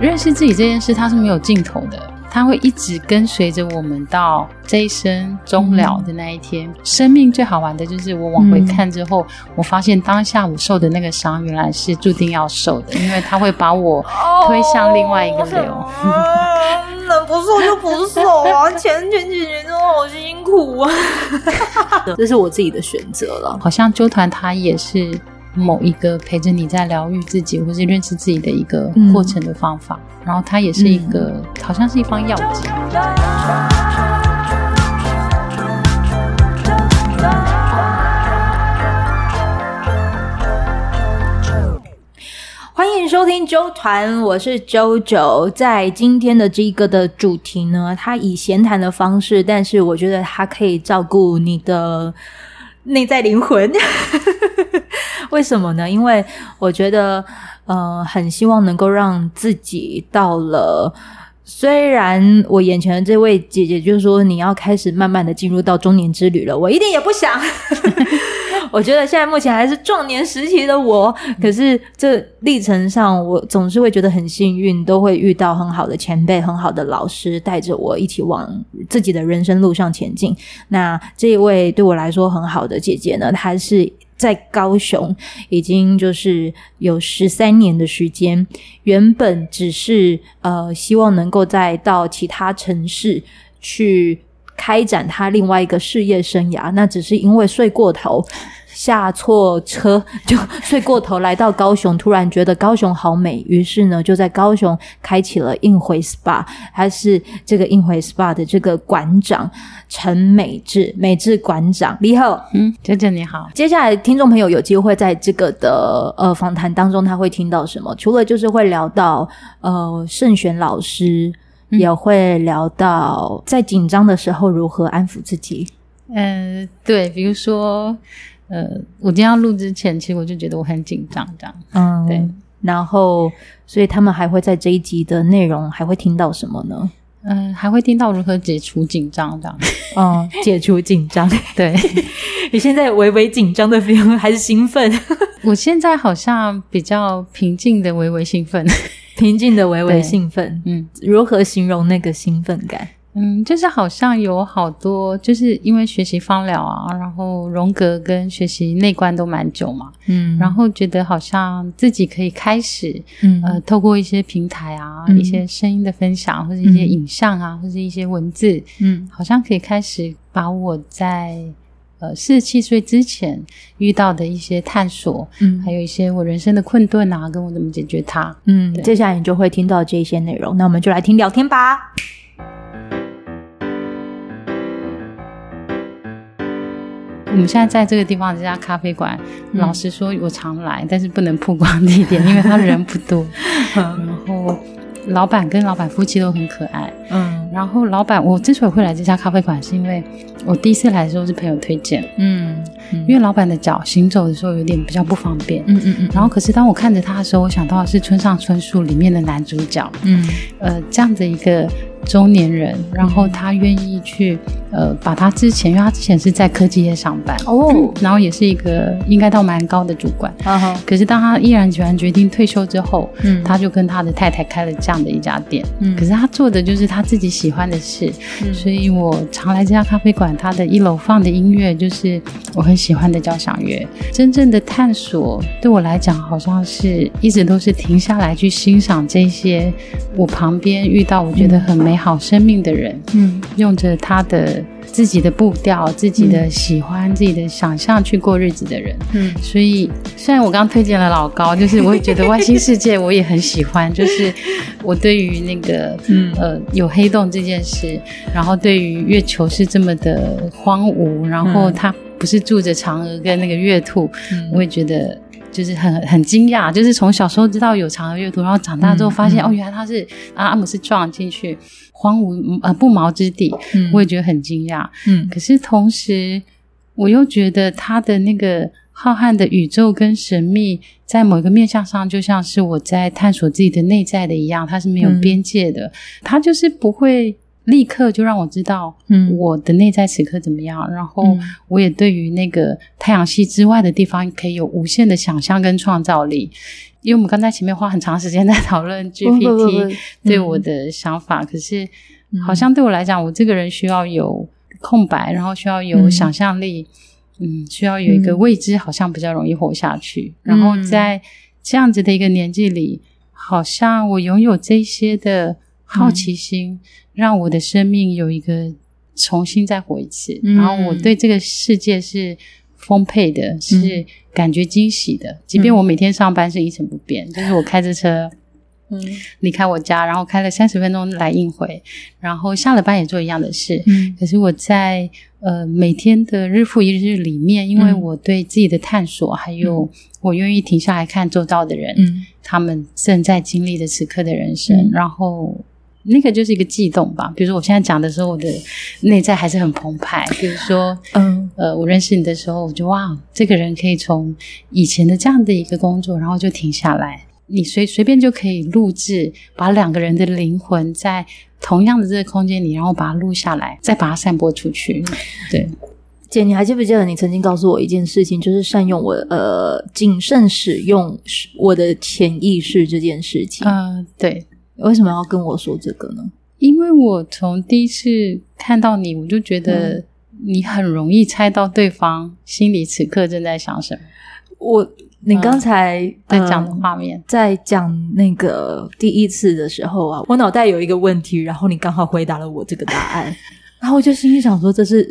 认识自己这件事，它是没有尽头的。它会一直跟随着我们到这一生终了的那一天。嗯、生命最好玩的就是我往回看之后，嗯、我发现当下我受的那个伤，原来是注定要受的，因为它会把我推向另外一个流。哦、能不受就不受啊！前前几年真的好辛苦啊！这是我自己的选择了。好像纠团他也是。某一个陪着你在疗愈自己或是认识自己的一个过程的方法，嗯、然后它也是一个，嗯、好像是一方药剂。欢迎收听周团，我是 JoJo。在今天的这个的主题呢，它以闲谈的方式，但是我觉得它可以照顾你的内在灵魂。为什么呢？因为我觉得，嗯，很希望能够让自己到了，虽然我眼前的这位姐姐就是说你要开始慢慢的进入到中年之旅了，我一定也不想。我觉得现在目前还是壮年时期的我，可是这历程上我总是会觉得很幸运，都会遇到很好的前辈、很好的老师，带着我一起往自己的人生路上前进。那这一位对我来说很好的姐姐呢，她是。在高雄已经就是有十三年的时间，原本只是呃希望能够再到其他城市去开展他另外一个事业生涯，那只是因为睡过头。下错车 就睡过头，来到高雄，突然觉得高雄好美，于是呢就在高雄开启了映回 SPA，他是这个映回 SPA 的这个馆长陈美智，美智馆长，你好，嗯，姐姐你好。接下来听众朋友有机会在这个的呃访谈当中，他会听到什么？除了就是会聊到呃圣璇老师，嗯、也会聊到在紧张的时候如何安抚自己。嗯、呃，对，比如说。呃，我今天要录之前，其实我就觉得我很紧张，这样。嗯，对。然后，所以他们还会在这一集的内容还会听到什么呢？嗯、呃，还会听到如何解除紧张，这样。嗯，解除紧张。对。你现在微微紧张的 feel 还是兴奋？我现在好像比较平静的微微兴奋，平静的微微兴奋。嗯，如何形容那个兴奋感？嗯，就是好像有好多，就是因为学习芳疗啊，然后荣格跟学习内观都蛮久嘛，嗯，然后觉得好像自己可以开始，嗯，呃，透过一些平台啊，嗯、一些声音的分享，或者一些影像啊，嗯、或者一些文字，嗯，好像可以开始把我在呃四十七岁之前遇到的一些探索，嗯，还有一些我人生的困顿啊，跟我怎么解决它，嗯，接下来你就会听到这些内容，那我们就来听聊天吧。我们现在在这个地方这家咖啡馆，嗯、老实说，我常来，但是不能曝光地点，因为他人不多。嗯、然后老板跟老板夫妻都很可爱。嗯，然后老板，我之所以会来这家咖啡馆，是因为我第一次来的时候是朋友推荐。嗯，嗯因为老板的脚行走的时候有点比较不方便。嗯嗯嗯。然后可是当我看着他的时候，我想到的是村上春树里面的男主角。嗯，呃，这样的一个。中年人，然后他愿意去，呃，把他之前，因为他之前是在科技业上班哦、嗯，然后也是一个应该到蛮高的主管，啊、哈可是当他毅然决然决定退休之后，嗯，他就跟他的太太开了这样的一家店，嗯，可是他做的就是他自己喜欢的事，嗯，所以我常来这家咖啡馆，他的一楼放的音乐就是我很喜欢的交响乐。真正的探索对我来讲，好像是一直都是停下来去欣赏这些我旁边遇到我觉得很美。好生命的人，嗯，用着他的自己的步调、自己的喜欢、嗯、自己的想象去过日子的人，嗯，所以虽然我刚刚推荐了老高，就是我也觉得外星世界我也很喜欢，就是我对于那个，嗯。呃，有黑洞这件事，然后对于月球是这么的荒芜，然后它不是住着嫦娥跟那个月兔，嗯、我也觉得。就是很很惊讶，就是从小时候知道有嫦娥月兔，然后长大之后发现、嗯、哦，原来他是啊，阿姆斯壮进去荒芜呃不毛之地，嗯、我也觉得很惊讶。嗯，可是同时我又觉得他的那个浩瀚的宇宙跟神秘，在某一个面向上，就像是我在探索自己的内在的一样，它是没有边界的，它、嗯、就是不会。立刻就让我知道，嗯，我的内在此刻怎么样？嗯、然后我也对于那个太阳系之外的地方，可以有无限的想象跟创造力。因为我们刚才前面花很长时间在讨论 GPT 对我的想法，可是好像对我来讲，我这个人需要有空白，然后需要有想象力，嗯，嗯，需要有一个未知，好像比较容易活下去。然后在这样子的一个年纪里，好像我拥有这些的好奇心，让我的生命有一个重新再活一次。然后我对这个世界是。丰沛的，是感觉惊喜的。嗯、即便我每天上班是一成不变，嗯、就是我开着车，嗯，离开我家，然后开了三十分钟来应回，然后下了班也做一样的事。嗯，可是我在呃每天的日复一日里面，因为我对自己的探索，嗯、还有我愿意停下来看周遭的人，嗯，他们正在经历的此刻的人生，嗯、然后。那个就是一个悸动吧，比如说我现在讲的时候，我的内在还是很澎湃。比如说，嗯，呃，我认识你的时候，我就哇，这个人可以从以前的这样的一个工作，然后就停下来，你随随便就可以录制，把两个人的灵魂在同样的这个空间里，然后把它录下来，再把它散播出去。对，姐，你还记不记得你曾经告诉我一件事情，就是善用我呃谨慎使用我的潜意识这件事情？嗯、呃，对。为什么要跟我说这个呢？因为我从第一次看到你，我就觉得你很容易猜到对方心里此刻正在想什么。我，你刚才、嗯、在讲的画面，呃、在讲那个第一次的时候啊，我脑袋有一个问题，然后你刚好回答了我这个答案，然后我就心里想说，这是。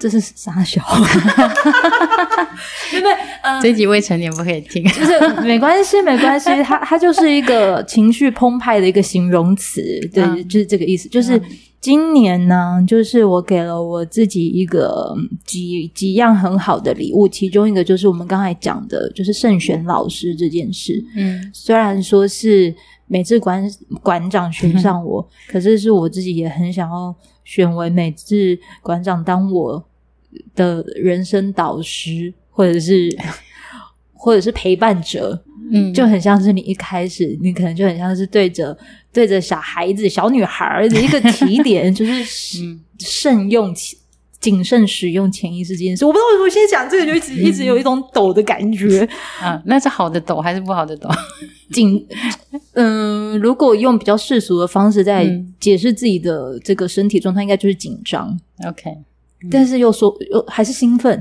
这是傻小，对不对？嗯，这集未成年不可以听，就是没关系，没关系。它它就是一个情绪澎湃的一个形容词，对，嗯、就是这个意思。就是今年呢，就是我给了我自己一个几几样很好的礼物，其中一个就是我们刚才讲的，就是胜选老师这件事。嗯，虽然说是每次馆馆长选上我，嗯、可是是我自己也很想要选为每次馆长当我。的人生导师，或者是 或者是陪伴者，嗯，就很像是你一开始，你可能就很像是对着对着小孩子、小女孩的一个提点，就是慎用、谨慎使用潜意识这件事。我不知道为什么我现在讲这个就一直一直有一种抖的感觉啊，那是好的抖还是不好的抖？紧，嗯，如果用比较世俗的方式在解释自己的这个身体状态，应该就是紧张。OK。但是又说又还是兴奋，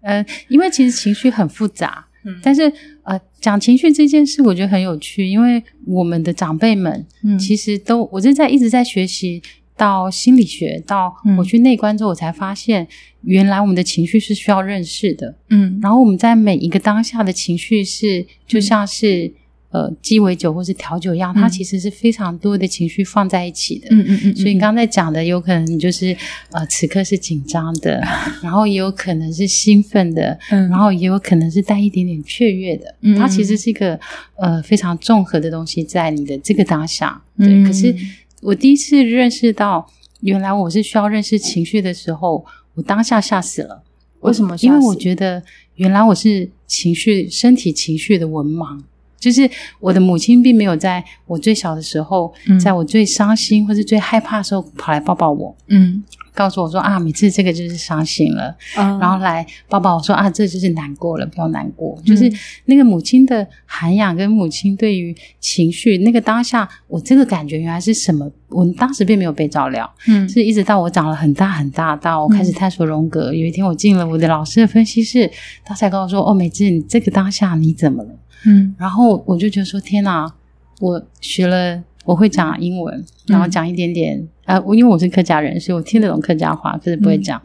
嗯、呃，因为其实情绪很复杂，嗯，但是呃，讲情绪这件事，我觉得很有趣，因为我们的长辈们，嗯，其实都，我是在一直在学习到心理学，到我去内观之后，我才发现，原来我们的情绪是需要认识的，嗯，然后我们在每一个当下的情绪是就像是。嗯呃，鸡尾酒或是调酒一样，它其实是非常多的情绪放在一起的。嗯嗯嗯。所以你刚才讲的，有可能就是呃，此刻是紧张的，然后也有可能是兴奋的，嗯，然后也有可能是带一点点雀跃的。嗯，它其实是一个呃非常综合的东西在你的这个当下。对。嗯。可是我第一次认识到，原来我是需要认识情绪的时候，我当下吓死了。为什么？因为我觉得原来我是情绪、身体情绪的文盲。就是我的母亲并没有在我最小的时候，嗯、在我最伤心或是最害怕的时候跑来抱抱我，嗯，告诉我说啊，每次这个就是伤心了，嗯、然后来抱抱我说啊，这就是难过了，不要难过。嗯、就是那个母亲的涵养跟母亲对于情绪那个当下，我这个感觉原来是什么？我当时并没有被照料，嗯，是一直到我长了很大很大，到我开始探索荣格，嗯、有一天我进了我的老师的分析室，他才跟我说，哦，美智，你这个当下你怎么了？嗯，然后我就觉得说，天哪！我学了，我会讲英文，然后讲一点点，嗯、呃，因为我是客家人，所以我听得懂客家话，可是不会讲。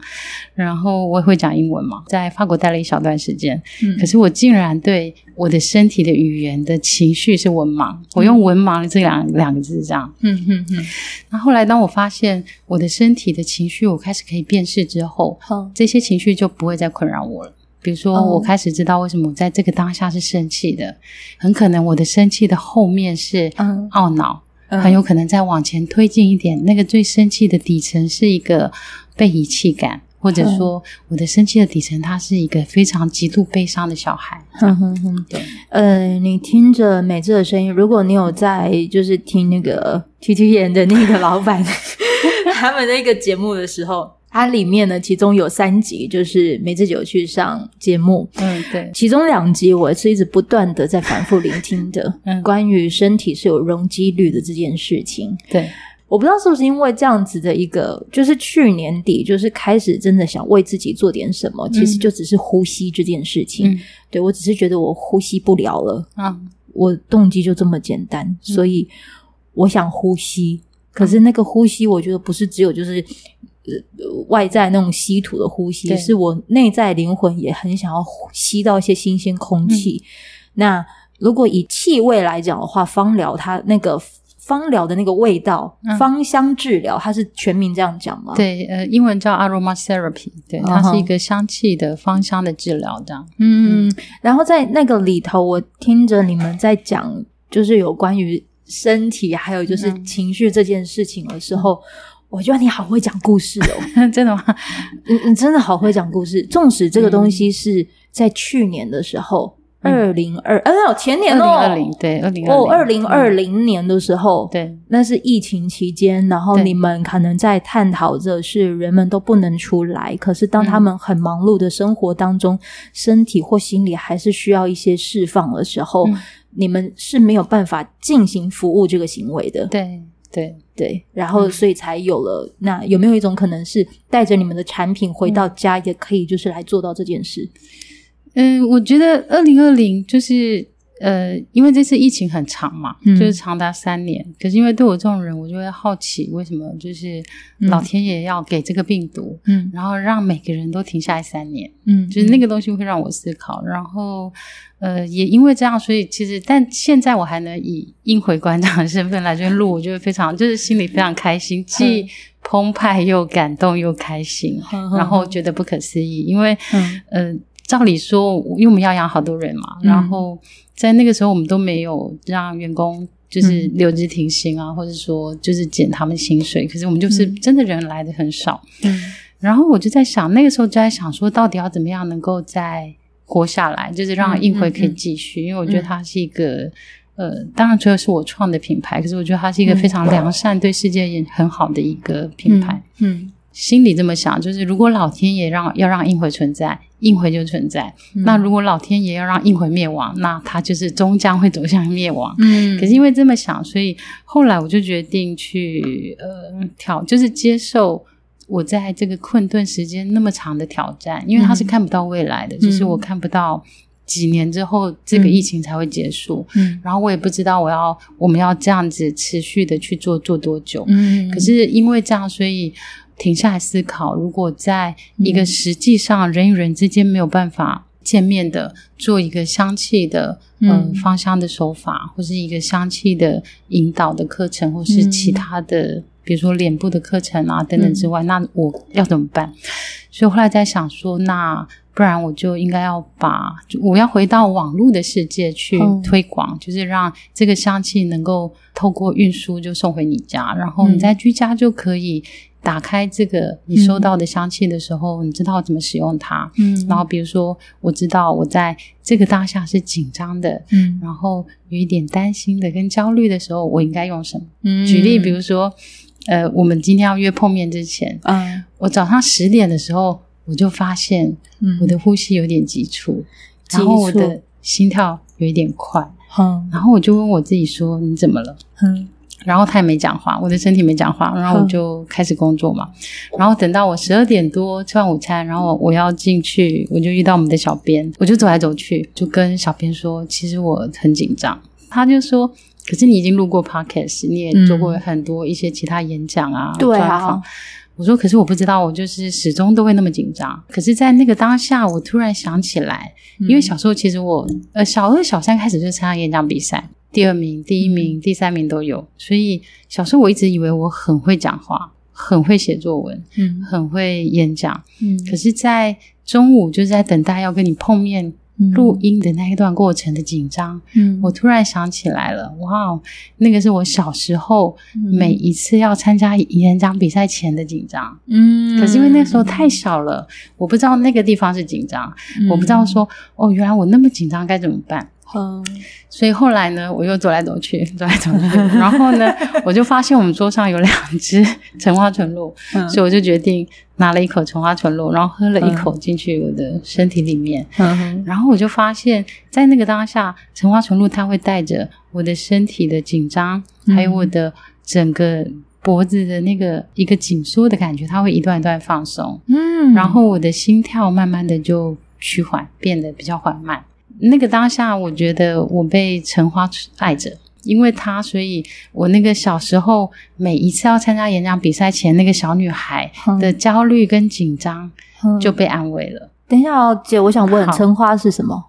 嗯、然后我也会讲英文嘛，在法国待了一小段时间，嗯，可是我竟然对我的身体的语言的情绪是文盲，嗯、我用文盲这两两个字这样，嗯嗯嗯。那后，后来当我发现我的身体的情绪，我开始可以辨识之后，嗯、这些情绪就不会再困扰我了。比如说，我开始知道为什么我在这个当下是生气的，很可能我的生气的后面是懊恼，很有可能再往前推进一点，那个最生气的底层是一个被遗弃感，或者说我的生气的底层，它是一个非常极度悲伤的小孩。哼哼哼，对，呃，你听着美智的声音，如果你有在就是听那个 T T 演的那个老板 他们那个节目的时候。它里面呢，其中有三集就是梅子酒去上节目，嗯，对，其中两集我是一直不断的在反复聆听的，嗯，关于身体是有容积率的这件事情，对，我不知道是不是因为这样子的一个，就是去年底就是开始真的想为自己做点什么，嗯、其实就只是呼吸这件事情，嗯、对，我只是觉得我呼吸不了了，啊，我动机就这么简单，所以我想呼吸，可是那个呼吸我觉得不是只有就是。外在那种稀土的呼吸，是我内在灵魂也很想要吸到一些新鲜空气。嗯、那如果以气味来讲的话，芳疗它那个芳疗的那个味道，嗯、芳香治疗，它是全名这样讲吗？对，呃，英文叫 aromatherapy，对，它是一个香气的芳香的治疗这样。嗯，嗯然后在那个里头，我听着你们在讲，就是有关于身体还有就是情绪这件事情的时候。嗯我觉得你好会讲故事哦，真的吗？你你真的好会讲故事。纵使这个东西是在去年的时候，二零二，哎呦，前年哦，二零二零，对，二零，哦，二零二零年的时候，对，那是疫情期间，然后你们可能在探讨着是人们都不能出来，可是当他们很忙碌的生活当中，身体或心理还是需要一些释放的时候，你们是没有办法进行服务这个行为的，对。对对，然后所以才有了。嗯、那有没有一种可能是带着你们的产品回到家，也可以就是来做到这件事？嗯，我觉得二零二零就是呃，因为这次疫情很长嘛，嗯、就是长达三年。可是因为对我这种人，我就会好奇，为什么就是老天爷要给这个病毒，嗯，然后让每个人都停下来三年，嗯，就是那个东西会让我思考，然后。呃，也因为这样，所以其实，但现在我还能以应回馆长的身份来这边录，我觉得非常，就是心里非常开心，既澎湃又感动又开心，嗯、然后觉得不可思议。因为，嗯、呃，照理说，因为我们要养好多人嘛，嗯、然后在那个时候，我们都没有让员工就是留职停薪啊，嗯、或者说就是减他们薪水，可是我们就是真的人来的很少。嗯，然后我就在想，那个时候就在想说，到底要怎么样能够再。活下来，就是让映辉可以继续，嗯嗯嗯、因为我觉得它是一个，嗯、呃，当然除了是我创的品牌，可是我觉得它是一个非常良善、嗯、对世界也很好的一个品牌。嗯，嗯心里这么想，就是如果老天爷让要让映辉存在，映辉就存在；嗯、那如果老天爷要让映辉灭亡，那他就是终将会走向灭亡。嗯，可是因为这么想，所以后来我就决定去呃挑，就是接受。我在这个困顿时间那么长的挑战，因为他是看不到未来的，嗯、就是我看不到几年之后这个疫情才会结束，嗯，然后我也不知道我要我们要这样子持续的去做做多久，嗯，可是因为这样，所以停下来思考，如果在一个实际上人与人之间没有办法见面的，做一个香气的嗯。芳香的手法，或是一个香气的引导的课程，或是其他的。嗯比如说脸部的课程啊等等之外，嗯、那我要怎么办？所以后来在想说，那不然我就应该要把我要回到网络的世界去推广，嗯、就是让这个香气能够透过运输就送回你家，然后你在居家就可以打开这个你收到的香气的时候，嗯、你知道怎么使用它。嗯，然后比如说我知道我在这个当下是紧张的，嗯，然后有一点担心的跟焦虑的时候，我应该用什么？嗯，举例比如说。呃，我们今天要约碰面之前，嗯，我早上十点的时候，我就发现我的呼吸有点急促，嗯、然后我的心跳有一点快，嗯，然后我就问我自己说：“你怎么了？”嗯，然后他也没讲话，我的身体没讲话，然后我就开始工作嘛。嗯、然后等到我十二点多吃完午餐，然后我要进去，我就遇到我们的小编，我就走来走去，就跟小编说：“其实我很紧张。”他就说。可是你已经录过 podcast，你也做过很多一些其他演讲啊，嗯、对啊。我说，可是我不知道，我就是始终都会那么紧张。可是，在那个当下，我突然想起来，嗯、因为小时候其实我呃小二、小三开始就参加演讲比赛，第二名、第一名、嗯、第三名都有。所以小时候我一直以为我很会讲话，很会写作文，嗯，很会演讲，嗯。可是，在中午就是在等待要跟你碰面。录音的那一段过程的紧张，嗯，我突然想起来了，哇，那个是我小时候每一次要参加演讲比赛前的紧张，嗯，可是因为那时候太小了，我不知道那个地方是紧张，嗯，我不知道说，哦，原来我那么紧张该怎么办。嗯，所以后来呢，我又走来走去，走来走去，然后呢，我就发现我们桌上有两只橙花纯露，嗯，所以我就决定拿了一口橙花纯露，然后喝了一口进去我的身体里面，嗯，然后我就发现，在那个当下，橙花纯露它会带着我的身体的紧张，还有我的整个脖子的那个一个紧缩的感觉，它会一段一段放松，嗯，然后我的心跳慢慢的就趋缓，变得比较缓慢。那个当下，我觉得我被橙花爱着，因为他，所以我那个小时候每一次要参加演讲比赛前，那个小女孩的焦虑跟紧张就被安慰了。等一下哦，姐，我想问，橙花是什么？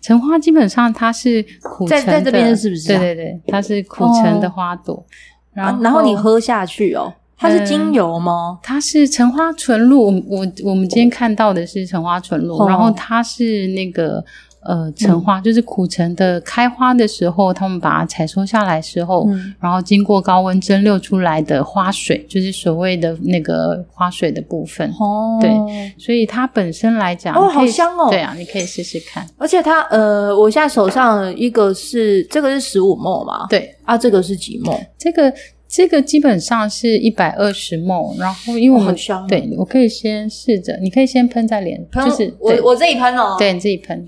橙花基本上它是苦橙的，在在这边是不是、啊？对对对，它是苦橙的花朵。哦、然后、啊，然后你喝下去哦，它是精油吗？嗯、它是橙花纯露。我我我们今天看到的是橙花纯露，哦、然后它是那个。呃，橙花、嗯、就是苦橙的开花的时候，他们把它采收下来时候，嗯、然后经过高温蒸馏出来的花水，就是所谓的那个花水的部分。哦，对，所以它本身来讲，哦，好香哦。对啊，你可以试试看。而且它，呃，我现在手上一个是这个是十五 ml 嘛？对啊，这个是几 ml？这个这个基本上是一百二十 ml。然后因为我们、哦、对，我可以先试着，你可以先喷在脸，喷就是我我自己喷哦，对，你自己喷。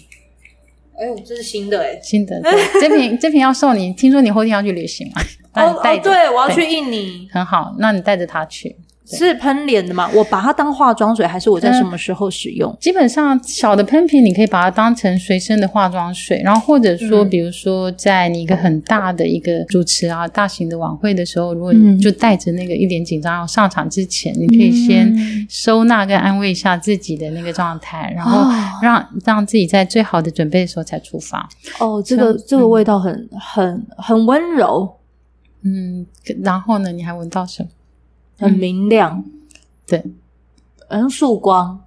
哎呦，这是新的哎，新的，对，这瓶这瓶要送你。听说你后天要去旅行嘛？哦哦，对，我要去印尼，很好，那你带着它去。是喷脸的吗？我把它当化妆水，还是我在什么时候使用？嗯、基本上小的喷瓶，你可以把它当成随身的化妆水，然后或者说，嗯、比如说在你一个很大的一个主持啊，大型的晚会的时候，如果你就带着那个一点紧张要上场之前，嗯、你可以先收纳跟安慰一下自己的那个状态，然后让、哦、让自己在最好的准备的时候才出发。哦，这个这个味道很很很温柔，嗯，然后呢，你还闻到什么？很明亮，嗯、对，好像束光，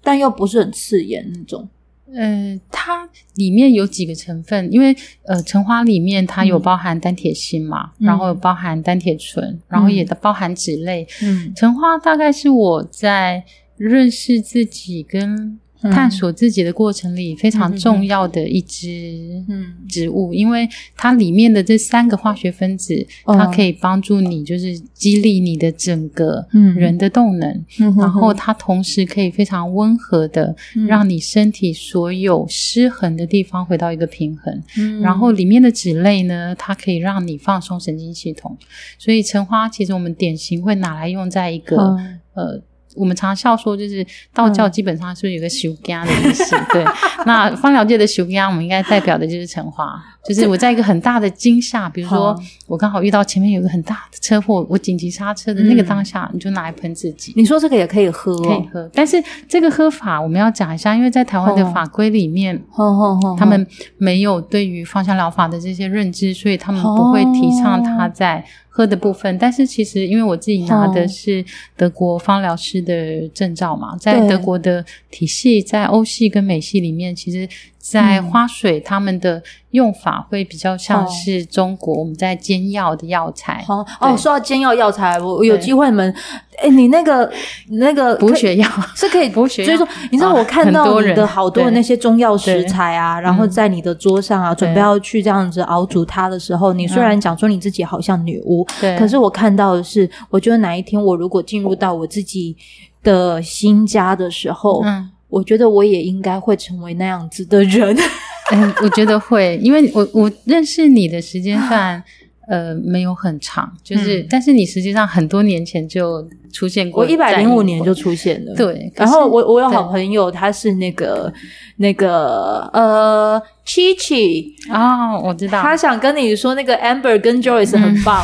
但又不是很刺眼那种。呃，它里面有几个成分，因为呃，橙花里面它有包含单铁锌嘛，嗯、然后有包含单铁醇，嗯、然后也包含脂类。嗯，橙花大概是我在认识自己跟。探索自己的过程里非常重要的一支植物，嗯、因为它里面的这三个化学分子，嗯、它可以帮助你，就是激励你的整个人的动能。嗯、然后它同时可以非常温和的让你身体所有失衡的地方回到一个平衡。嗯、然后里面的脂类呢，它可以让你放松神经系统。所以橙花其实我们典型会拿来用在一个、嗯、呃。我们常笑说，就是道教基本上是不是有个修家的意思？嗯、对，那芳疗界的修家，我们应该代表的就是橙花。就是我在一个很大的惊吓，比如说我刚好遇到前面有一个很大的车祸，我紧急刹车的那个当下，你就拿来喷自己。你说这个也可以喝，可以喝，但是这个喝法我们要讲一下，因为在台湾的法规里面，他们没有对于芳香疗法的这些认知，所以他们不会提倡它在喝的部分。但是其实因为我自己拿的是德国芳疗师的证照嘛，在德国的体系，在欧系跟美系里面，其实。在花水，他们的用法会比较像是中国我们在煎药的药材。哦，哦，说到煎药药材，我我有机会你们，哎，你那个那个补血药是可以补血，所以说你知道我看到你的好多的那些中药食材啊，然后在你的桌上啊，准备要去这样子熬煮它的时候，你虽然讲说你自己好像女巫，对，可是我看到的是，我觉得哪一天我如果进入到我自己的新家的时候，嗯。我觉得我也应该会成为那样子的人。嗯，我觉得会，因为我我认识你的时间算呃没有很长，就是、嗯、但是你实际上很多年前就出现过，我一百零五年就出现了。对，然后我我有好朋友，他是那个那个呃。七七啊，我知道，他想跟你说那个 Amber 跟 Joyce 很棒，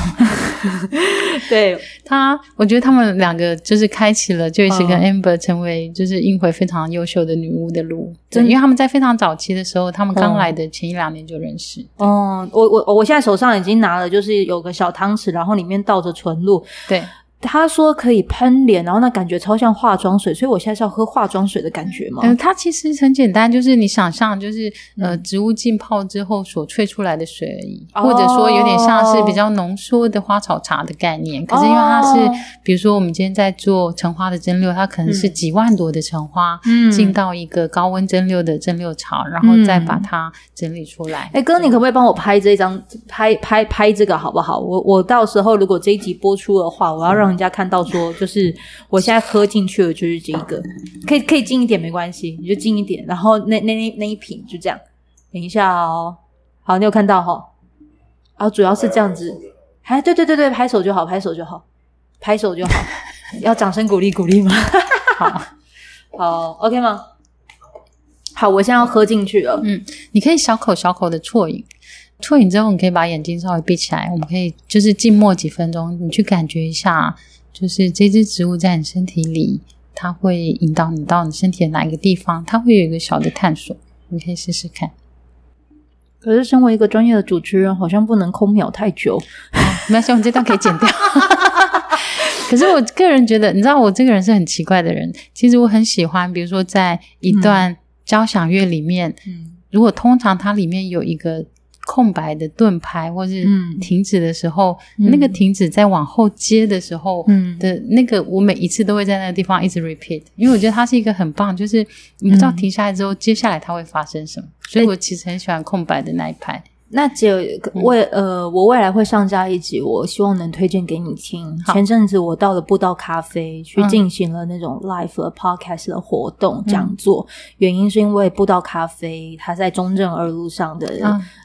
对。他，我觉得他们两个就是开启了 Joyce 跟 Amber 成为就是英回非常优秀的女巫的路，对，因为他们在非常早期的时候，他们刚来的前一两年就认识。哦，我我我现在手上已经拿了，就是有个小汤匙，然后里面倒着纯露，对。他说可以喷脸，然后那感觉超像化妆水，所以我现在是要喝化妆水的感觉吗？嗯，它其实很简单，就是你想象，就是呃，植物浸泡之后所萃出来的水而已，嗯、或者说有点像是比较浓缩的花草茶的概念。哦、可是因为它是，比如说我们今天在做橙花的蒸馏，它可能是几万朵的橙花，嗯，进到一个高温蒸馏的蒸馏槽，然后再把它整理出来。哎、嗯，哥，你可不可以帮我拍这张，拍拍拍这个好不好？我我到时候如果这一集播出的话，我要让。人家看到说，就是 我现在喝进去的就是这个，可以可以近一点没关系，你就近一点。然后那那那那一瓶就这样，等一下哦，好，你有看到哈、哦？然后主要是这样子，哎，对对对对，拍手就好，拍手就好，拍手就好，要掌声鼓励鼓励吗？好，好，OK 吗？好，我现在要喝进去了。嗯，你可以小口小口的啜饮。啜饮之后，你可以把眼睛稍微闭起来。我们可以就是静默几分钟，你去感觉一下，就是这支植物在你身体里，它会引导你到你身体的哪一个地方？它会有一个小的探索，你可以试试看。可是，身为一个专业的主持人，好像不能空秒太久。哦，没关系，我们这段可以剪掉。可是，我个人觉得，你知道，我这个人是很奇怪的人。其实，我很喜欢，比如说，在一段交响乐里面，嗯，如果通常它里面有一个。空白的盾牌，或是停止的时候，嗯、那个停止在往后接的时候的那个，我每一次都会在那个地方一直 repeat，因为我觉得它是一个很棒，就是你不知道停下来之后，嗯、接下来它会发生什么，所以我其实很喜欢空白的那一拍。那只有未呃，我未来会上架一集，我希望能推荐给你听。前阵子我到了步道咖啡去进行了那种 live 的 podcast 的活动讲座，原因是因为步道咖啡它在中正二路上的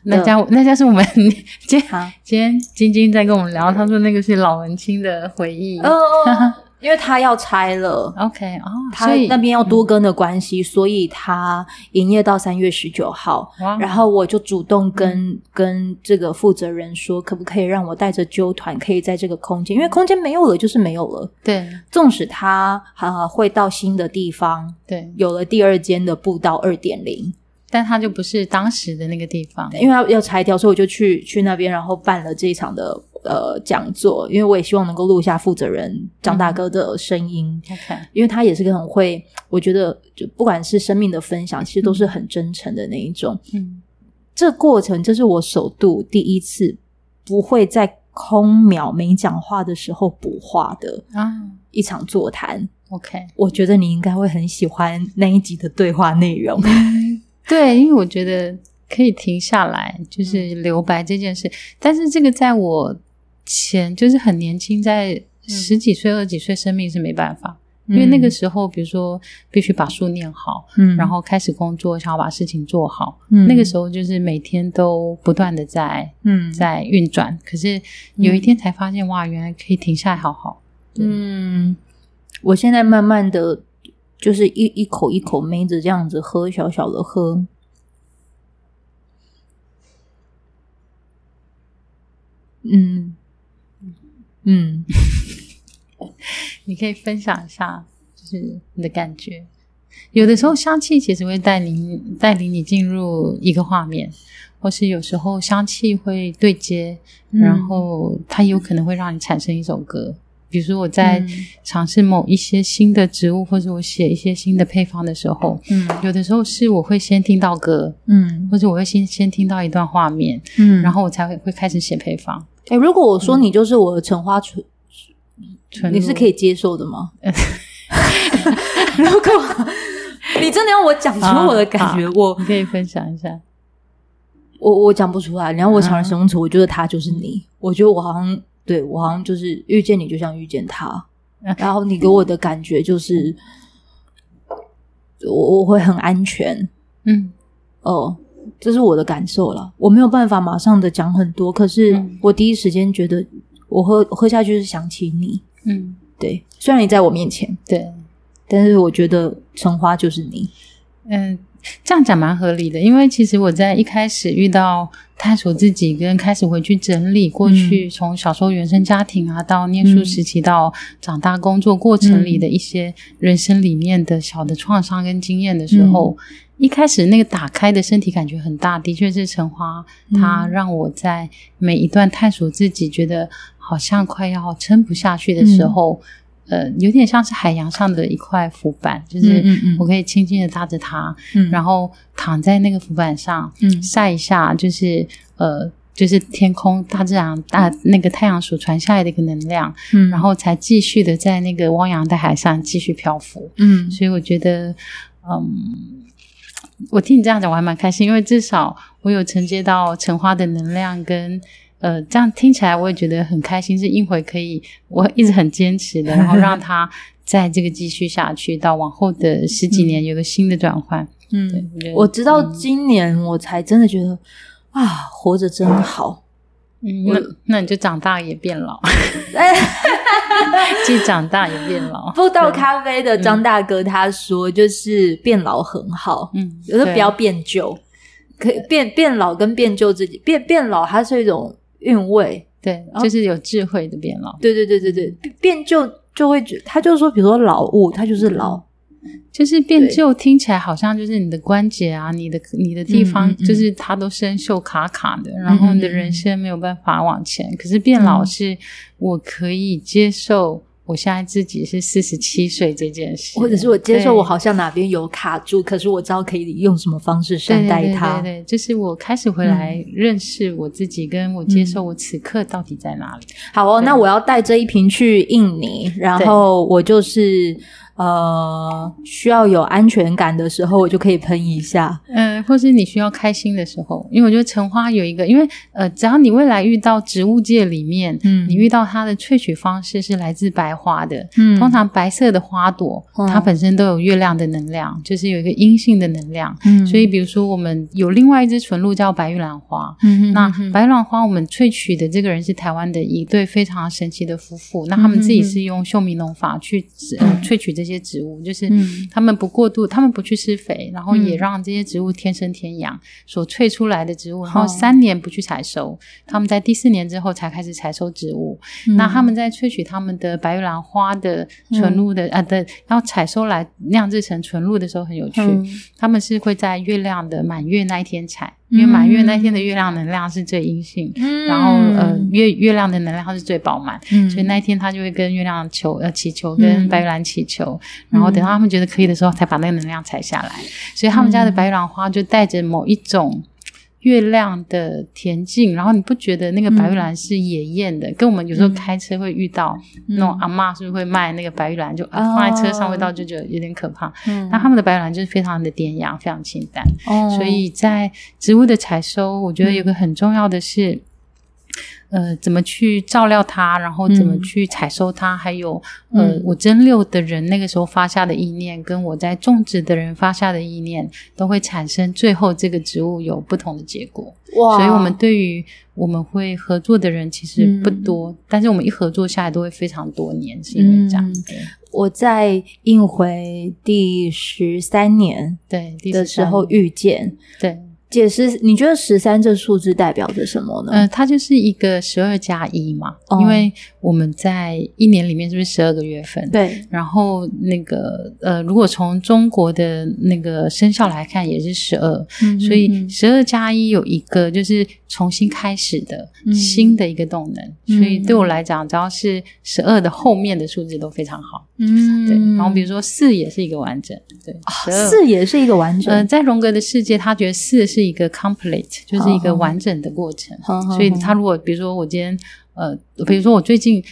那家，那家是我们 今天今天晶晶在跟我们聊，他说那个是老文青的回忆。因为他要拆了，OK 哦，他那边要多跟的关系，所以他营业到三月十九号。然后我就主动跟跟这个负责人说，可不可以让我带着纠团，可以在这个空间，因为空间没有了，就是没有了。对，纵使他啊会到新的地方，对，有了第二间的步道二点零，但他就不是当时的那个地方，因为他要拆掉，所以我就去去那边，然后办了这一场的。呃，讲座，因为我也希望能够录下负责人张大哥的声音.因为他也是个很会，我觉得就不管是生命的分享，其实都是很真诚的那一种。嗯，这过程这是我首度第一次不会在空秒没讲话的时候补话的啊，一场座谈。OK，我觉得你应该会很喜欢那一集的对话内容。对，因为我觉得可以停下来，就是留白这件事，嗯、但是这个在我。前就是很年轻，在十几岁、二十几岁，生命是没办法，嗯、因为那个时候，比如说必须把书念好，嗯，然后开始工作，想要把事情做好，嗯，那个时候就是每天都不断的在，嗯，在运转。可是有一天才发现，哇，原来可以停下来好好。嗯，我现在慢慢的就是一一口一口闷着这样子喝，小小的喝。嗯。嗯，你可以分享一下，就是你的感觉。有的时候香气其实会带领带领你进入一个画面，或是有时候香气会对接，嗯、然后它有可能会让你产生一首歌。比如说我在尝试某一些新的植物，或者我写一些新的配方的时候，嗯，有的时候是我会先听到歌，嗯，或者我会先先听到一段画面，嗯，然后我才会会开始写配方。哎，如果我说你就是我的橙花纯，嗯、你是可以接受的吗？如果你真的要我讲出我的感觉，我可以分享一下。我我讲不出来，然后我想形容词，我觉得他就是你。我觉得我好像对我好像就是遇见你，就像遇见他。然后你给我的感觉就是，我我会很安全。嗯，哦。这是我的感受了，我没有办法马上的讲很多，可是我第一时间觉得我喝喝下去是想起你，嗯，对，虽然你在我面前，对，但是我觉得橙花就是你，嗯，这样讲蛮合理的，因为其实我在一开始遇到探索自己，跟开始回去整理过去，从小时候原生家庭啊，到念书时期，到长大工作过程里的一些人生里面的小的创伤跟经验的时候，嗯、一开始那个打开的身体感觉很大，的确是橙花，它让我在每一段探索自己，觉得好像快要撑不下去的时候。嗯。呃，有点像是海洋上的一块浮板，就是我可以轻轻的搭着它，然后躺在那个浮板上，嗯，晒一下，就是呃，就是天空大自然大那个太阳所传下来的一个能量，嗯，然后才继续的在那个汪洋大海上继续漂浮，嗯，所以我觉得，嗯，我听你这样讲，我还蛮开心，因为至少我有承接到橙花的能量跟。呃，这样听起来我也觉得很开心，是英回可以，我一直很坚持的，然后让他在这个继续下去，到往后的十几年有个新的转换。嗯，我直到今年我才真的觉得、嗯、啊，活着真好。嗯，那那你就长大也变老 既长大也变老。不倒咖啡的张大哥他说，就是变老很好，嗯，有时候不要变旧，可以变变老跟变旧自己变变老，它是一种。韵味，对，就是有智慧的变老。对对对对对，变旧就会觉，他就说，比如说老物，它就是老，就是变旧，听起来好像就是你的关节啊，你的你的地方，就是它都生锈卡卡的，然后你的人生没有办法往前。可是变老是我可以接受。我现在自己是四十七岁这件事，或者是我接受我好像哪边有卡住，可是我知道可以用什么方式善待它。对对，对对，就是我开始回来认识我自己，跟我接受我此刻到底在哪里。嗯、好哦，那我要带这一瓶去印尼，然后我就是。呃，需要有安全感的时候，我就可以喷一下。嗯、呃，或是你需要开心的时候，因为我觉得橙花有一个，因为呃，只要你未来遇到植物界里面，嗯，你遇到它的萃取方式是来自白花的，嗯，通常白色的花朵，嗯、它本身都有月亮的能量，就是有一个阴性的能量，嗯，所以比如说我们有另外一只纯露叫白玉兰花，嗯，那白玉兰花我们萃取的这个人是台湾的一对非常神奇的夫妇，那他们自己是用秀明农法去呃萃取这。这些植物就是他们不过度，他们不去施肥，然后也让这些植物天生天养，所萃出来的植物，然后三年不去采收，他们在第四年之后才开始采收植物。那他们在萃取他们的白玉兰花的纯露的啊的，要采收来酿制成纯露的时候很有趣，他们是会在月亮的满月那一天采。因为满月那天的月亮能量是最阴性，嗯、然后呃月月亮的能量是最饱满，嗯、所以那一天他就会跟月亮求呃祈求，跟白玉兰祈求，嗯、然后等到他们觉得可以的时候，才把那个能量采下来。所以他们家的白玉兰花就带着某一种。月亮的恬静，然后你不觉得那个白玉兰是野艳的？嗯、跟我们有时候开车会遇到、嗯、那种阿妈，是不是会卖那个白玉兰？就放在车上，味道就觉得有点可怕。嗯，那他们的白玉兰就是非常的典雅，非常清淡。哦，所以在植物的采收，我觉得有个很重要的是。呃，怎么去照料它，然后怎么去采收它，嗯、还有呃，我蒸馏的人那个时候发下的意念，跟我在种植的人发下的意念，都会产生最后这个植物有不同的结果。哇！所以我们对于我们会合作的人其实不多，嗯、但是我们一合作下来都会非常多年，是因为这样。对，我在应回第十三年对的时候遇见对。解释，你觉得十三这数字代表着什么呢？呃，它就是一个十二加一嘛，哦、因为我们在一年里面是不是十二个月份？对。然后那个呃，如果从中国的那个生肖来看，也是十二、嗯，所以十二加一有一个就是重新开始的、嗯、新的一个动能。嗯、所以对我来讲，只要是十二的后面的数字都非常好。嗯，对。然后比如说四也是一个完整，对，四也是一个完整。呃，在荣格的世界，他觉得四是。一个 complete 就是一个完整的过程，所以他如果比如说我今天呃，比如说我最近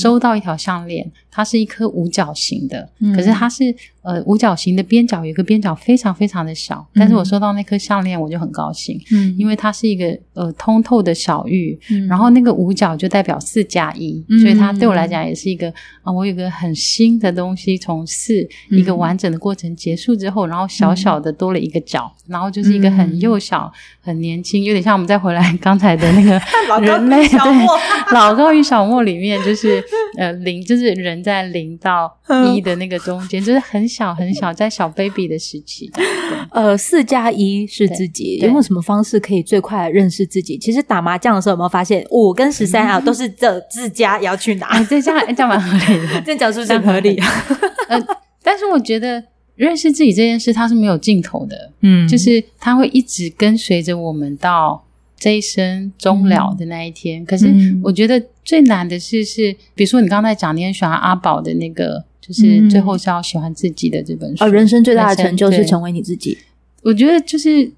收到一条项链。嗯它是一颗五角形的，嗯、可是它是呃五角形的边角有一个边角非常非常的小，嗯、但是我收到那颗项链我就很高兴，嗯，因为它是一个呃通透的小玉，嗯，然后那个五角就代表四加一，嗯、所以它对我来讲也是一个啊、呃，我有个很新的东西从四一个完整的过程结束之后，然后小小的多了一个角，嗯、然后就是一个很幼小、很年轻，有点像我们再回来刚才的那个 人类，对，老高与小莫里面就是呃零，就是人在零到一的那个中间，就是很小很小，在小 baby 的时期。呃，四加一是自己，有没有什么方式可以最快认识自己？其实打麻将的时候有没有发现五跟十三啊，都是这自家要去拿？这这样这样蛮合理的，这讲是不是合理？呃，但是我觉得认识自己这件事它是没有尽头的，嗯，就是它会一直跟随着我们到。这一生终了的那一天，嗯、可是我觉得最难的是，是比如说你刚才讲，你很喜欢阿宝的那个，就是最后是要喜欢自己的这本书。啊、哦，人生最大的成就是成为你自己。我觉得就是。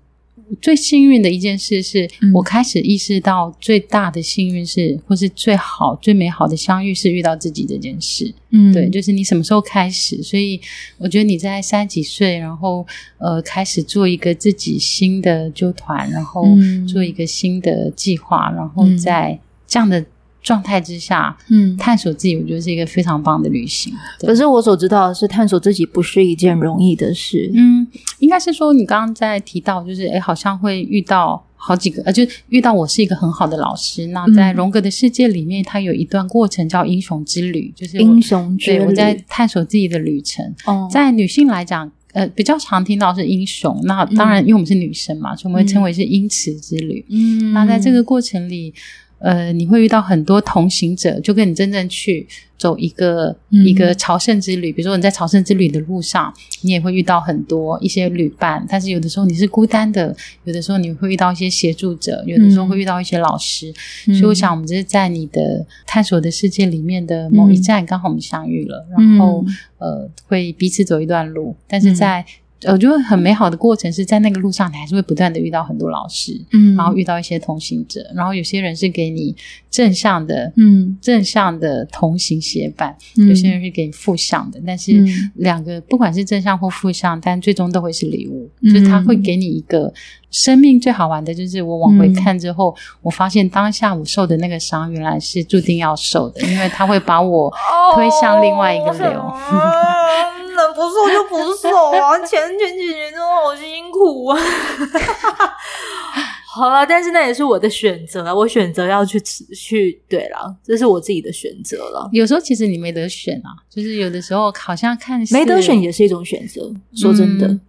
最幸运的一件事是，我开始意识到最大的幸运是，或是最好、最美好的相遇是遇到自己这件事。嗯，对，就是你什么时候开始？所以我觉得你在三十几岁，然后呃，开始做一个自己新的纠团，然后做一个新的计划，然后在这样的。状态之下，嗯，探索自己，我觉得是一个非常棒的旅行。可是我所知道的是，探索自己不是一件容易的事。嗯，应该是说，你刚刚在提到，就是诶好像会遇到好几个，呃，就遇到我是一个很好的老师。那在荣格的世界里面，它有一段过程叫英雄之旅，就是英雄之旅。对，我在探索自己的旅程。哦，在女性来讲，呃，比较常听到是英雄。那当然，因为我们是女生嘛，所以我们会称为是英雌之旅。嗯，那在这个过程里。呃，你会遇到很多同行者，就跟你真正去走一个、嗯、一个朝圣之旅。比如说你在朝圣之旅的路上，你也会遇到很多一些旅伴，但是有的时候你是孤单的，有的时候你会遇到一些协助者，有的时候会遇到一些老师。嗯、所以我想，我们这是在你的探索的世界里面的某一站，刚好我们相遇了，嗯、然后呃，会彼此走一段路，但是在。我觉得很美好的过程是在那个路上，你还是会不断的遇到很多老师，嗯，然后遇到一些同行者，然后有些人是给你正向的，嗯，正向的同行协伴，嗯，有些人是给你负向的，但是两个不管是正向或负向，但最终都会是礼物，嗯，就是他会给你一个生命最好玩的，就是我往回看之后，嗯，我发现当下我受的那个伤原来是注定要受的，因为他会把我推向另外一个流。哦 能不瘦就不瘦啊！前前几年真的好辛苦啊。好了，但是那也是我的选择啊，我选择要去吃去，对了，这是我自己的选择了。有时候其实你没得选啊，就是有的时候好像看没得选也是一种选择。说真的。嗯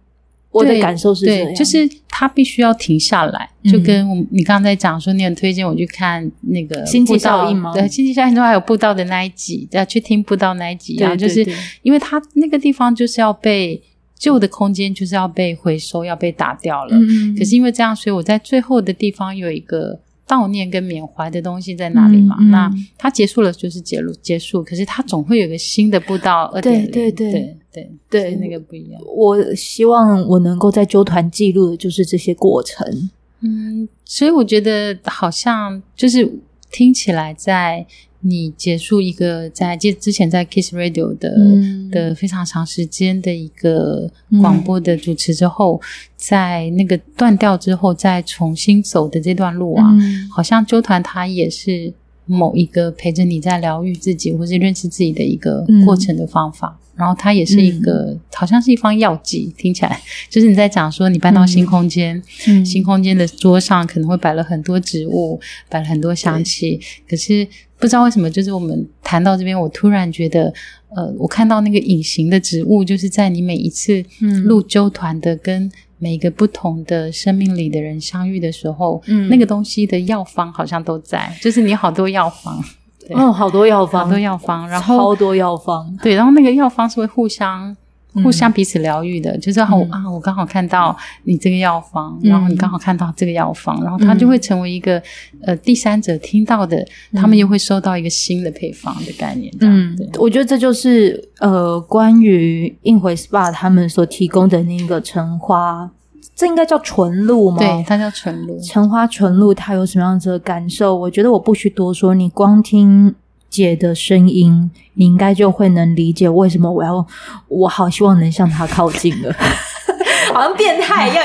我的感受是这样，就是他必须要停下来，嗯、就跟我你刚才讲说，你很推荐我去看那个星际效应吗？对，星际效应中还有步道的那一集，要去听步道那一集一样，就是因为他那个地方就是要被旧的空间就是要被回收，要被打掉了。嗯，可是因为这样，所以我在最后的地方有一个。悼念跟缅怀的东西在哪里嘛？嗯嗯、那它结束了就是结束结束，可是它总会有个新的步道二点零，对对对对对，那个不一样。我希望我能够在纠团记录的就是这些过程。嗯，所以我觉得好像就是听起来在。你结束一个在之之前在 Kiss Radio 的、嗯、的非常长时间的一个广播的主持之后，嗯、在那个断掉之后，再重新走的这段路啊，嗯、好像周团他也是某一个陪着你在疗愈自己或是认识自己的一个过程的方法。嗯、然后它也是一个，嗯、好像是一方药剂，听起来就是你在讲说你搬到新空间，嗯、新空间的桌上可能会摆了很多植物，摆了很多香气，可是。不知道为什么，就是我们谈到这边，我突然觉得，呃，我看到那个隐形的植物，就是在你每一次录纠团的跟每个不同的生命里的人相遇的时候，嗯，那个东西的药方好像都在，就是你好多药方，对哦，好多药方，好多药方，然后超多药方，对，然后那个药方是会互相。互相彼此疗愈的，嗯、就是好啊，我刚好看到你这个药方，嗯、然后你刚好看到这个药方，然后它就会成为一个、嗯、呃第三者听到的，他们又会收到一个新的配方的概念。嗯，对我觉得这就是呃关于映回 SPA 他们所提供的那个橙花，这应该叫纯露吗？对，它叫纯露。橙花纯露，它有什么样子的感受？我觉得我不需多说，你光听。姐的声音，你应该就会能理解为什么我要，我好希望能向他靠近了，好像变态一样，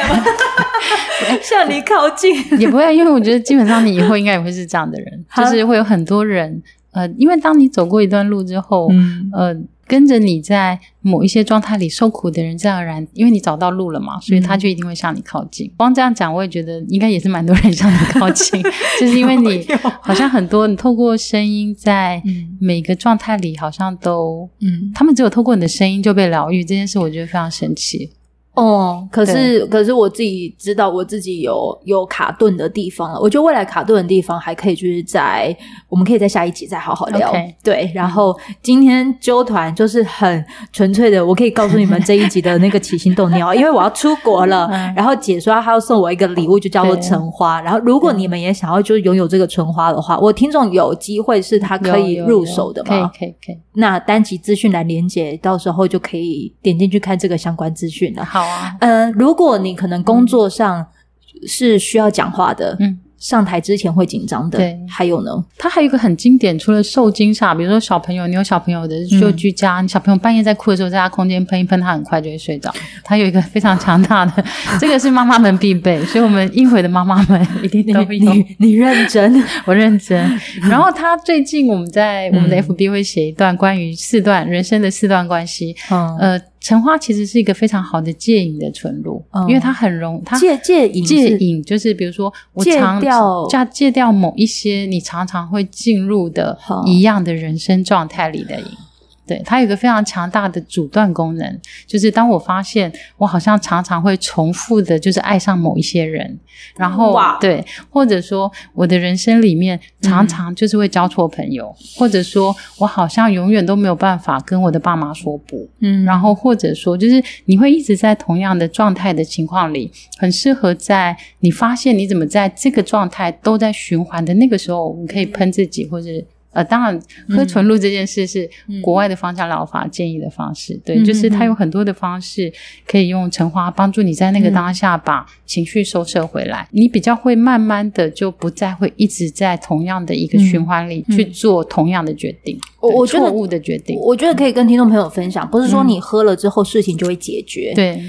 向你靠近。也不会，因为我觉得基本上你以后应该也会是这样的人，就是会有很多人。呃，因为当你走过一段路之后，嗯、呃。跟着你在某一些状态里受苦的人，自然而然，因为你找到路了嘛，所以他就一定会向你靠近。嗯、光这样讲，我也觉得应该也是蛮多人向你靠近，就是因为你 好像很多，你透过声音在每个状态里，好像都，嗯，他们只有透过你的声音就被疗愈，这件事我觉得非常神奇。哦，可是可是我自己知道我自己有有卡顿的地方了。我觉得未来卡顿的地方还可以，就是在我们可以在下一集再好好聊。Okay. 对，然后今天揪团就是很纯粹的，我可以告诉你们这一集的那个起心动念，因为我要出国了，然后姐说她要送我一个礼物，就叫做橙花。然后如果你们也想要就是拥有这个橙花的话，我听众有机会是他可以入手的吗？可以可以可以。那单集资讯栏连接，到时候就可以点进去看这个相关资讯了。好啊，呃，如果你可能工作上是需要讲话的，嗯。上台之前会紧张的，对，还有呢，它还有一个很经典，除了受惊吓，比如说小朋友，你有小朋友的就居家，嗯、你小朋友半夜在哭的时候，在他空间喷一喷，他很快就会睡着。他有一个非常强大的，这个是妈妈们必备，所以我们英回的妈妈们一定都会你认真，我认真。然后他最近我们在我们的 FB 会写一段关于四段人生的四段关系，嗯、呃。橙花其实是一个非常好的戒瘾的纯露，嗯、因为它很容它戒戒瘾戒瘾就是比如说我常戒掉戒戒掉某一些你常常会进入的一样的人生状态里的瘾。对，它有一个非常强大的阻断功能，就是当我发现我好像常常会重复的，就是爱上某一些人，然后对，或者说我的人生里面常常就是会交错朋友，嗯、或者说我好像永远都没有办法跟我的爸妈说不，嗯，然后或者说就是你会一直在同样的状态的情况里，很适合在你发现你怎么在这个状态都在循环的那个时候，你可以喷自己或者。呃，当然，喝纯露这件事是国外的芳香疗法建议的方式。嗯、对，就是它有很多的方式可以用橙花帮助你在那个当下把情绪收摄回来。嗯、你比较会慢慢的就不再会一直在同样的一个循环里去做同样的决定，我我错误的决定。我觉得可以跟听众朋友分享，不是说你喝了之后事情就会解决。嗯、对。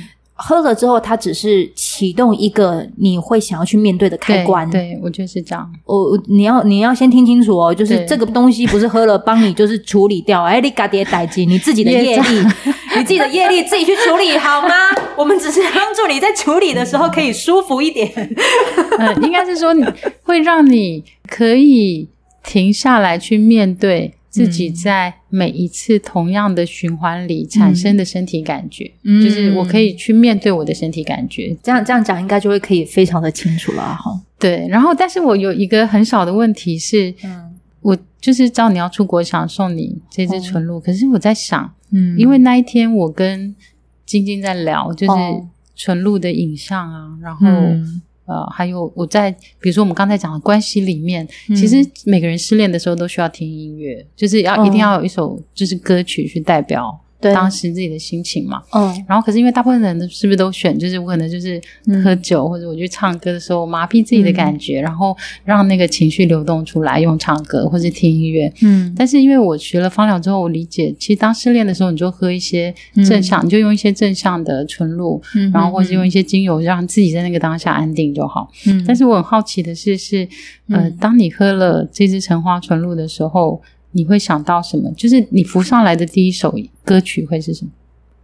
喝了之后，它只是启动一个你会想要去面对的开关。对，对我觉得是这样。我你要你要先听清楚哦，就是这个东西不是喝了帮你就是处理掉，哎，你家己的代志，你自己的业力，你自己的业力自己去处理好吗？我们只是帮助你在处理的时候可以舒服一点。嗯，应该是说你会让你可以停下来去面对。自己在每一次同样的循环里产生的身体感觉，嗯、就是我可以去面对我的身体感觉。这样这样讲，应该就会可以非常的清楚了哈。对，然后，但是我有一个很少的问题是，嗯，我就是知道你要出国，想送你这支纯露，哦、可是我在想，嗯，因为那一天我跟晶晶在聊，就是纯露的影像啊，然后。嗯呃，还有我在，比如说我们刚才讲的关系里面，嗯、其实每个人失恋的时候都需要听音乐，就是要一定要有一首就是歌曲去代表。对。当时自己的心情嘛，嗯，然后可是因为大部分人是不是都选，就是我可能就是喝酒、嗯、或者我去唱歌的时候麻痹自己的感觉，嗯、然后让那个情绪流动出来，用唱歌或者听音乐，嗯，但是因为我学了芳疗之后，我理解其实当失恋的时候，你就喝一些正向，嗯、你就用一些正向的纯露，嗯，然后或者用一些精油，让自己在那个当下安定就好，嗯，但是我很好奇的是，是呃，当你喝了这支橙花纯露的时候。你会想到什么？就是你浮上来的第一首歌曲会是什么？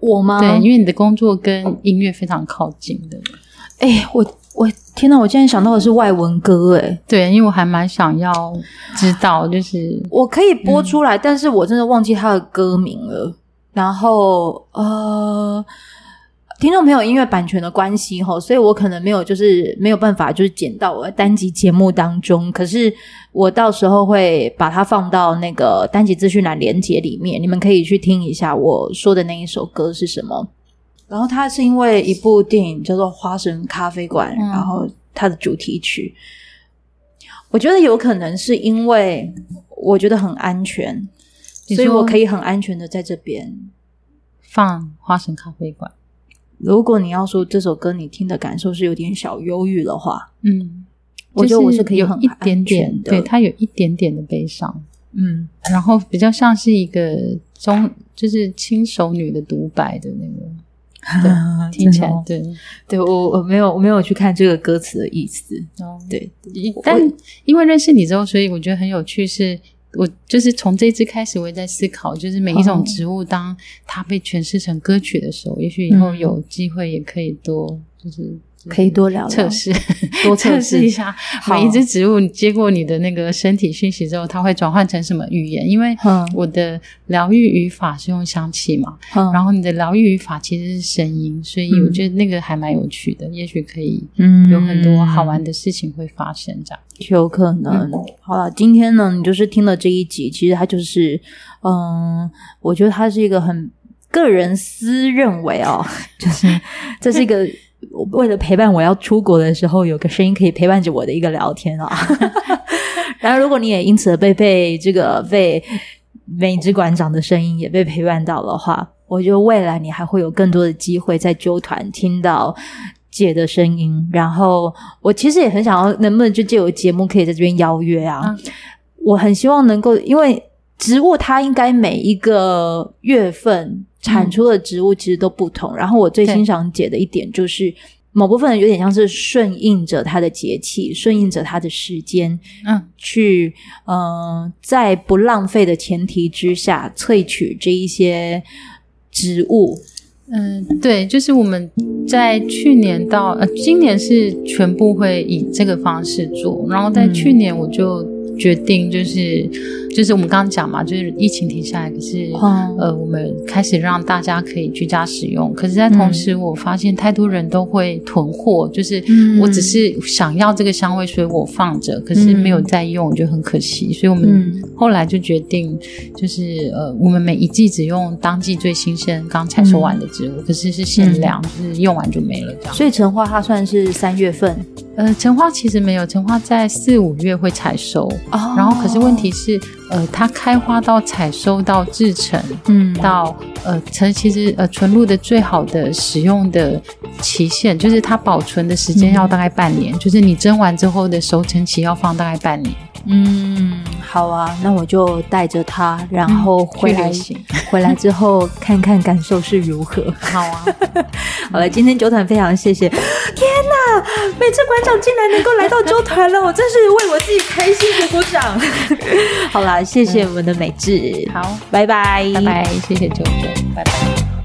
我吗？对，因为你的工作跟音乐非常靠近的。哎，我我天哪！我竟然想到的是外文歌，哎，对，因为我还蛮想要知道，就是我可以播出来，嗯、但是我真的忘记它的歌名了。然后呃。听众朋友，因为版权的关系齁，所以我可能没有，就是没有办法，就是剪到我的单集节目当中。可是我到时候会把它放到那个单集资讯栏连接里面，你们可以去听一下我说的那一首歌是什么。然后它是因为一部电影叫做《花神咖啡馆》，嗯、然后它的主题曲，我觉得有可能是因为我觉得很安全，所以我可以很安全的在这边放《花神咖啡馆》。如果你要说这首歌你听的感受是有点小忧郁的话，嗯，我觉得我是可以很有一点点的，对，它有一点点的悲伤，嗯，然后比较像是一个中，就是轻熟女的独白的那个，对，听起来，对，对我我没有我没有去看这个歌词的意思，哦，对，但因为认识你之后，所以我觉得很有趣是。我就是从这一支开始，我也在思考，就是每一种植物，当它被诠释成歌曲的时候，也许以后有机会也可以多，就是。可以多聊聊测试，多 测试一下每一只植物。接过你的那个身体讯息之后，它会转换成什么语言？因为我的疗愈语法是用香气嘛，嗯、然后你的疗愈语法其实是声音，所以我觉得那个还蛮有趣的。嗯、也许可以，嗯，有很多好玩的事情会发生这样。有可能。嗯、好了，今天呢，你就是听了这一集，其实它就是，嗯，我觉得它是一个很个人私认为哦，就是 这是一个。为了陪伴我要出国的时候，有个声音可以陪伴着我的一个聊天啊。然后，如果你也因此被被这个被美芝馆长的声音也被陪伴到的话，我觉得未来你还会有更多的机会在纠团听到姐的声音。然后，我其实也很想要，能不能就借我节目可以在这边邀约啊？嗯、我很希望能够，因为植物它应该每一个月份。产出的植物其实都不同，嗯、然后我最欣赏姐的一点就是，某部分有点像是顺应着它的节气，顺应着它的时间，嗯，去，嗯、呃，在不浪费的前提之下萃取这一些植物。嗯，对，就是我们在去年到呃，今年是全部会以这个方式做，然后在去年我就决定就是。就是我们刚刚讲嘛，就是疫情停下来，可是、嗯、呃，我们开始让大家可以居家使用。可是，在同时，我发现太多人都会囤货，嗯、就是我只是想要这个香味，所以我放着，可是没有在用，我觉得很可惜。所以我们后来就决定，就是呃，我们每一季只用当季最新鲜、刚采收完的植物，嗯、可是是限量，嗯、就是用完就没了这样。所以橙花它算是三月份，呃，橙花其实没有，橙花在四五月会采收，哦、然后可是问题是。呃，它开花到采收到制成，嗯，到呃，成其实呃，纯露的最好的使用的期限，就是它保存的时间要大概半年，嗯、就是你蒸完之后的熟成期要放大概半年。嗯，好啊，那我就带着它，然后回来，嗯、回来之后看看感受是如何。好啊，好了，今天酒团非常谢谢，天哪，每次馆长竟然能够来到酒团了，我真是为我自己开心鼓鼓掌。好啦，谢谢我们的美智，好，拜拜，拜拜，谢谢九九，拜拜。